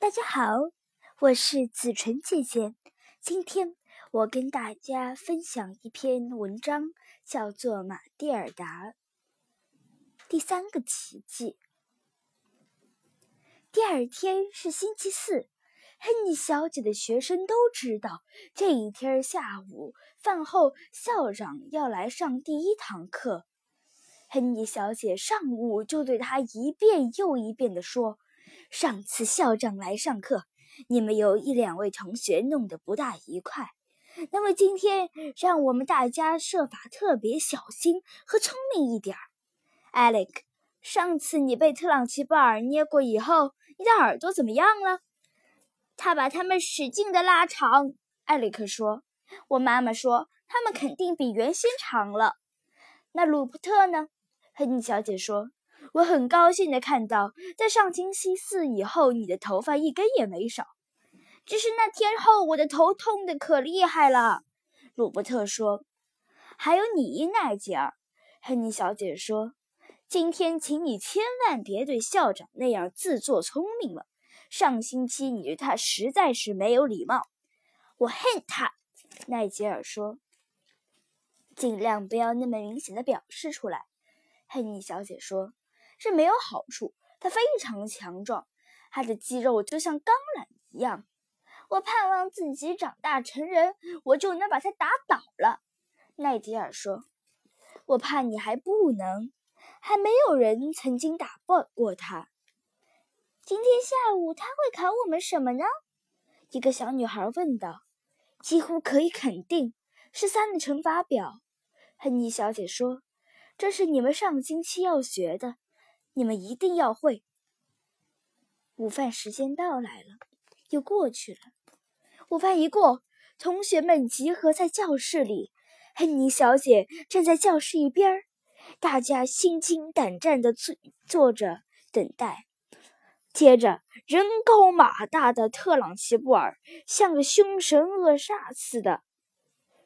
大家好，我是子纯姐姐。今天我跟大家分享一篇文章，叫做《马蒂尔达》第三个奇迹。第二天是星期四，亨尼小姐的学生都知道，这一天下午饭后校长要来上第一堂课。亨尼小姐上午就对他一遍又一遍地说：“上次校长来上课，你们有一两位同学弄得不大愉快。那么今天，让我们大家设法特别小心和聪明一点儿。”艾利克，上次你被特朗奇布尔捏过以后，你的耳朵怎么样了？他把它们使劲地拉长。艾利克说：“我妈妈说，它们肯定比原先长了。”那鲁普特呢？亨尼小姐说：“我很高兴地看到，在上星期四以后，你的头发一根也没少。只是那天后，我的头痛得可厉害了。”鲁伯特说：“还有你，奈吉尔。”亨尼小姐说：“今天，请你千万别对校长那样自作聪明了。上星期你对他实在是没有礼貌。”我恨他，奈吉尔说：“尽量不要那么明显的表示出来。”亨尼小姐说：“这没有好处。他非常强壮，他的肌肉就像钢缆一样。我盼望自己长大成人，我就能把他打倒了。”奈迪尔说：“我怕你还不能，还没有人曾经打败过他。今天下午他会考我们什么呢？”一个小女孩问道。“几乎可以肯定是三的乘法表。”亨尼小姐说。这是你们上星期要学的，你们一定要会。午饭时间到来了，又过去了。午饭一过，同学们集合在教室里，亨尼小姐站在教室一边儿，大家心惊胆战地坐坐着等待。接着，人高马大的特朗奇布尔像个凶神恶煞似的，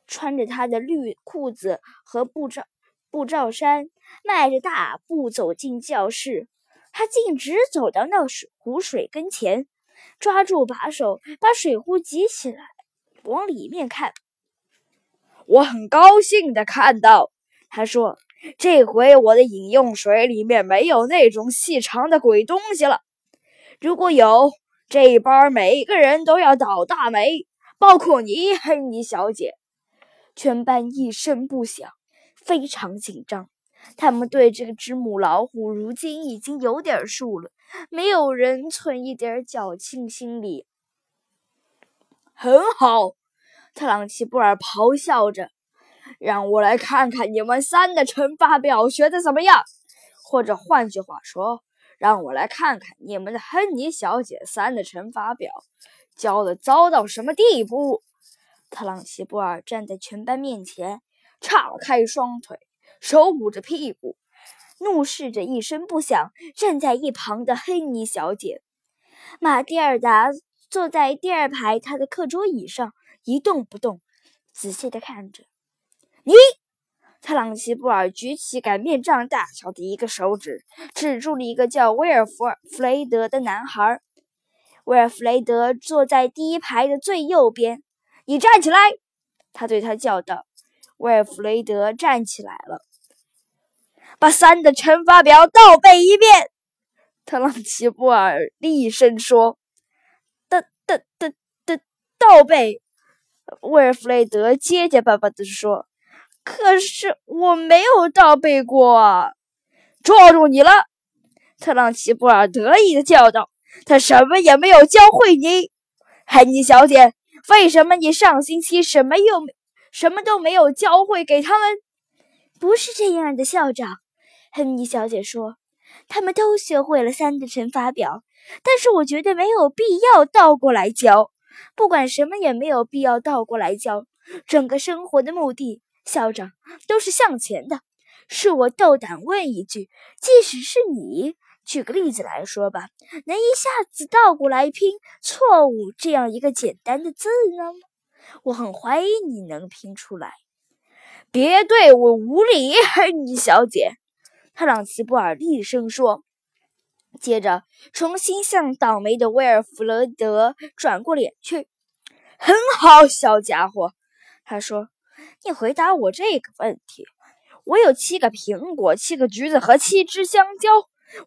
穿着他的绿裤子和布罩。布罩衫，迈着大步走进教室。他径直走到那水壶水跟前，抓住把手，把水壶举起来，往里面看。我很高兴的看到，他说：“这回我的饮用水里面没有那种细长的鬼东西了。如果有，这一班每个人都要倒大霉，包括你，亨尼小姐。”全班一声不响。非常紧张，他们对这个只母老虎如今已经有点数了，没有人存一点侥幸心理。很好，特朗奇布尔咆哮着：“让我来看看你们三的乘法表学的怎么样，或者换句话说，让我来看看你们的亨尼小姐三的乘法表教的糟到什么地步。”特朗奇布尔站在全班面前。岔开双腿，手捂着屁股，怒视着一声不响站在一旁的黑尼小姐。马蒂尔达坐在第二排他的课桌椅上，一动不动，仔细地看着。你，特朗奇布尔举起擀面杖大小的一个手指，指住了一个叫威尔弗弗雷德的男孩。威尔弗雷德坐在第一排的最右边。你站起来！他对他叫道。威尔弗雷德站起来了，把三的乘法表倒背一遍。特朗奇布尔厉声说：“倒倒倒倒倒背。”威尔弗雷德结结巴巴地说：“可是我没有倒背过。”抓住你了！特朗奇布尔得意地叫道：“他什么也没有教会你，海尼小姐，为什么你上星期什么又没？”什么都没有教会给他们，不是这样的，校长。亨尼小姐说：“他们都学会了三的乘法表，但是我觉得没有必要倒过来教。不管什么也没有必要倒过来教。整个生活的目的，校长都是向前的。是我斗胆问一句：即使是你，举个例子来说吧，能一下子倒过来拼‘错误’这样一个简单的字呢？”我很怀疑你能拼出来。别对我无礼，亨尼小姐！特朗奇布尔厉声说。接着重新向倒霉的威尔弗雷德转过脸去。“很好，小家伙。”他说，“你回答我这个问题：我有七个苹果、七个橘子和七只香蕉。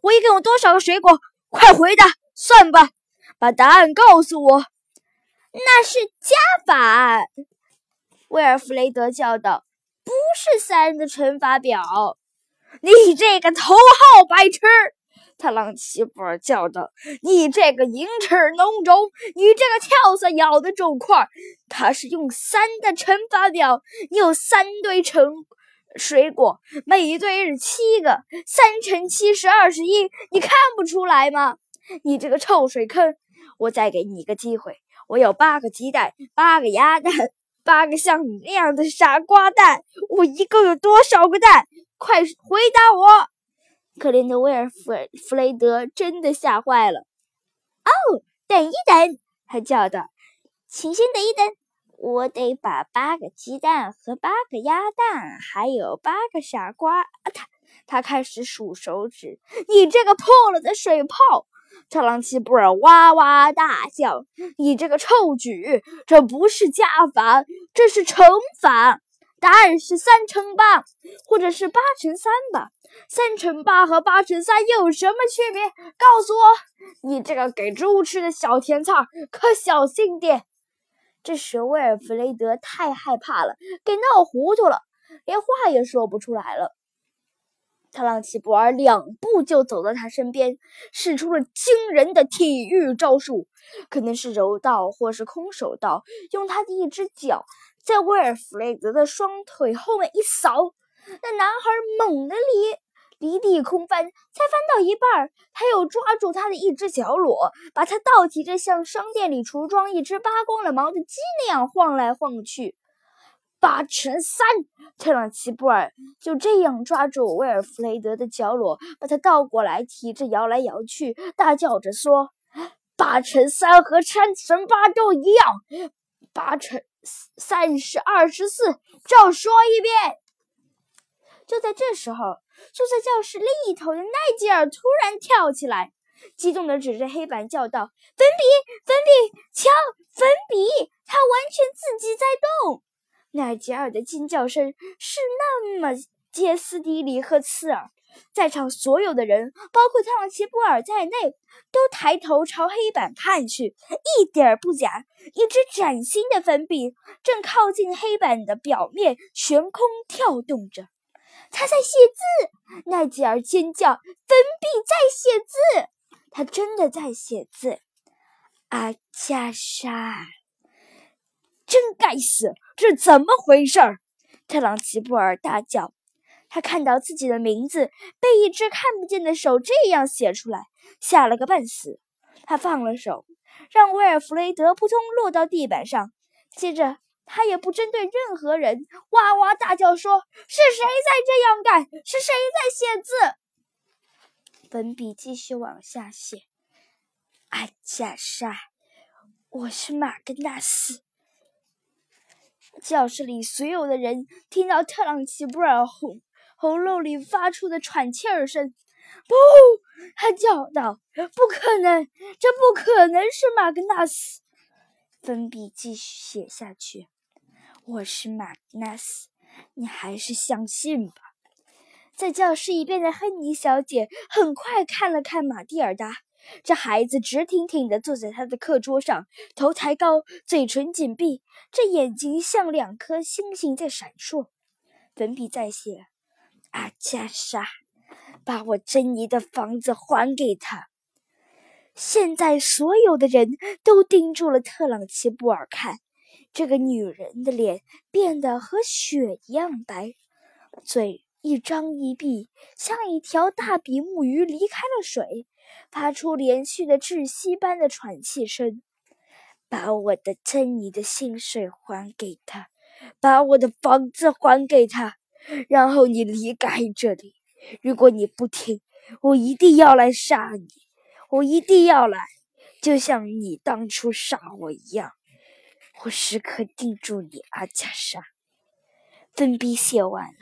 我一共有多少个水果？快回答！算吧，把答案告诉我。”那是加法，威尔弗雷德叫道：“不是三的乘法表。”你这个头号白痴！特朗奇布尔叫道：“你这个鹰翅脓肿，你这个跳蚤咬的肿块，它是用三的乘法表。你有三堆成水果，每一堆是七个，三乘七是二十一，你看不出来吗？你这个臭水坑！我再给你一个机会。”我有八个鸡蛋，八个鸭蛋，八个像你那样的傻瓜蛋。我一共有多少个蛋？快回答我！可怜的威尔弗弗雷德真的吓坏了。哦，等一等，他叫道：“请先等一等，我得把八个鸡蛋和八个鸭蛋，还有八个傻瓜……”啊他他开始数手指。你这个破了的水泡！特朗奇布尔哇哇大叫：“你这个臭举！这不是加法，这是乘法。答案是三乘八，或者是八乘三吧？三乘八和八乘三有什么区别？告诉我！你这个给猪吃的小甜菜，可小心点！”这时，威尔弗雷德太害怕了，给闹糊涂了，连话也说不出来了。他让齐布尔两步就走到他身边，使出了惊人的体育招数，可能是柔道或是空手道。用他的一只脚在威尔弗雷德的双腿后面一扫，那男孩猛地离离地空翻，才翻到一半，他又抓住他的一只脚裸，把他倒提着，像商店里橱窗一只扒光了毛的鸡那样晃来晃去。八乘三，特朗奇布尔就这样抓住威尔弗雷德的角落，把他倒过来提着摇来摇去，大叫着说：“八乘三和三乘八都一样，八乘三是二十四。”照说一遍。就在这时候，坐在教室另一头的奈吉尔突然跳起来，激动地指着黑板叫道：“粉笔，粉笔，瞧，粉笔，它完全自己在动。”奈吉尔的尖叫声是那么歇斯底里和刺耳，在场所有的人，包括特朗奇布尔在内，都抬头朝黑板看去，一点儿不假，一支崭新的粉笔正靠近黑板的表面悬空跳动着。他在写字！奈吉尔尖叫：“粉笔在写字！他真的在写字！”阿加莎。真该死！这怎么回事儿？特朗奇布尔大叫。他看到自己的名字被一只看不见的手这样写出来，吓了个半死。他放了手，让威尔弗雷德扑通落到地板上。接着，他也不针对任何人，哇哇大叫说：“是谁在这样干？是谁在写字？”粉笔继续往下写：“阿加莎，我是马格纳斯。”教室里所有的人听到特朗奇布尔喉喉咙里发出的喘气儿声。不，他叫道：“不可能，这不可能是马格纳斯。”粉笔继续写下去：“我是马格纳斯，你还是相信吧。”在教室一边的亨尼小姐很快看了看马蒂尔达。这孩子直挺挺地坐在他的课桌上，头抬高，嘴唇紧闭，这眼睛像两颗星星在闪烁。粉笔在写：“阿加莎，把我珍妮的房子还给他。”现在所有的人都盯住了特朗奇布尔看。这个女人的脸变得和雪一样白，嘴一张一闭，像一条大比目鱼离开了水。发出连续的窒息般的喘气声，把我的珍妮的薪水还给他，把我的房子还给他，然后你离开这里。如果你不听，我一定要来杀你，我一定要来，就像你当初杀我一样。我时刻盯住你，阿加莎。粉笔写完了，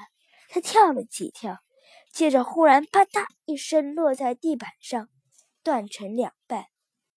他跳了几跳，接着忽然啪嗒一声落在地板上。断成两半。